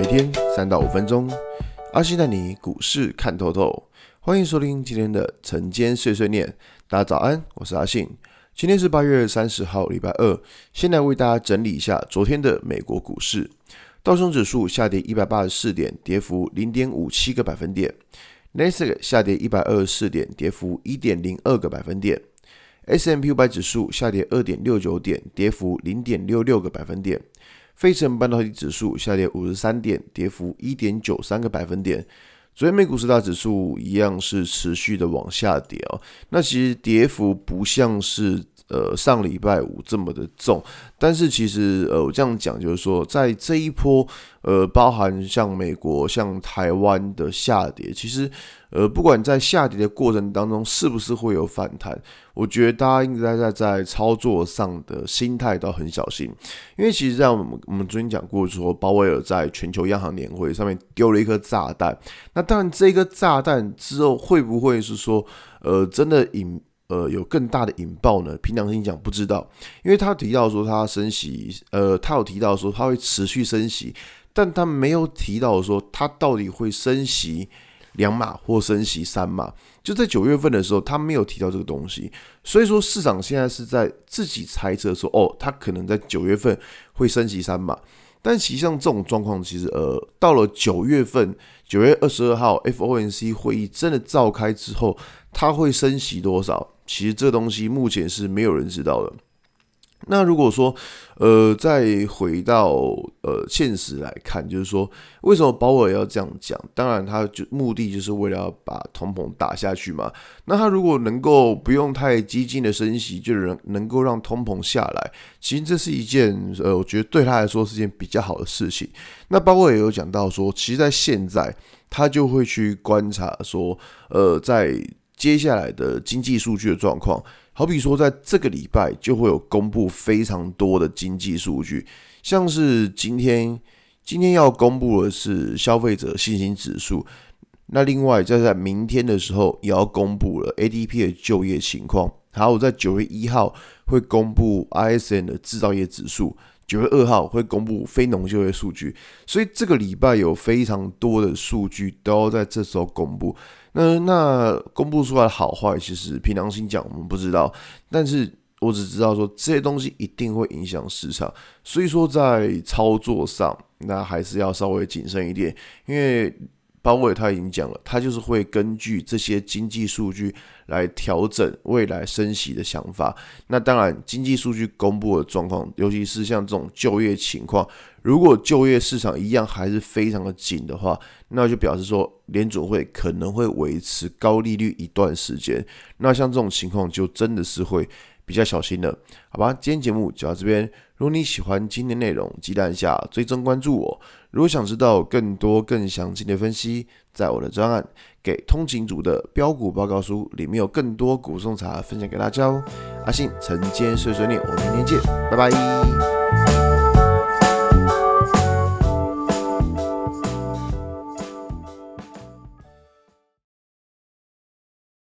每天三到五分钟，阿信带你股市看透透。欢迎收听今天的晨间碎碎念。大家早安，我是阿信。今天是八月三十号，礼拜二。先来为大家整理一下昨天的美国股市。道琼指数下跌一百八十四点，跌幅零点五七个百分点。纳斯达克下跌一百二十四点，跌幅一点零二个百分点。S&P 五百指数下跌二点六九点，跌幅零点六六个百分点。费城半导体指数下跌五十三点，跌幅一点九三个百分点。昨天美股十大指数一样是持续的往下跌哦。那其实跌幅不像是呃上礼拜五这么的重，但是其实呃我这样讲就是说，在这一波呃包含像美国、像台湾的下跌，其实。呃，不管在下跌的过程当中是不是会有反弹，我觉得大家应该在在操作上的心态都很小心，因为其实在我们我们昨天讲过说，鲍威尔在全球央行年会上面丢了一颗炸弹，那当然这颗炸弹之后会不会是说，呃，真的引呃有更大的引爆呢？凭良心讲不知道，因为他提到说他升息，呃，他有提到说他会持续升息，但他没有提到说他到底会升息。两码或升息三码，就在九月份的时候，他没有提到这个东西，所以说市场现在是在自己猜测说，哦，他可能在九月份会升息三码，但其实际上这种状况其实，呃，到了九月份，九月二十二号 FOMC 会议真的召开之后，他会升息多少？其实这东西目前是没有人知道的。那如果说，呃，再回到呃现实来看，就是说，为什么鲍威尔要这样讲？当然，他就目的就是为了要把通膨打下去嘛。那他如果能够不用太激进的升息，就能能够让通膨下来，其实这是一件呃，我觉得对他来说是件比较好的事情。那鲍威尔也有讲到说，其实在现在他就会去观察说，呃，在接下来的经济数据的状况。好比说，在这个礼拜就会有公布非常多的经济数据，像是今天今天要公布的是消费者信心指数，那另外在在明天的时候也要公布了 ADP 的就业情况，还有在九月一号会公布 ISM 的制造业指数，九月二号会公布非农就业数据，所以这个礼拜有非常多的数据都要在这时候公布。那那公布出来好坏，其实凭良心讲，我们不知道。但是我只知道说这些东西一定会影响市场，所以说在操作上，那还是要稍微谨慎一点，因为。鲍威尔他已经讲了，他就是会根据这些经济数据来调整未来升息的想法。那当然，经济数据公布的状况，尤其是像这种就业情况，如果就业市场一样还是非常的紧的话，那就表示说联准会可能会维持高利率一段时间。那像这种情况，就真的是会比较小心了，好吧？今天节目就到这边。如果你喜欢今天内容，记得按下追踪关注我。如果想知道更多更详尽的分析，在我的专案《给通勤族的标股报告书》里面有更多股送茶分享给大家哦。阿信晨间碎碎念，我们明天见，拜拜。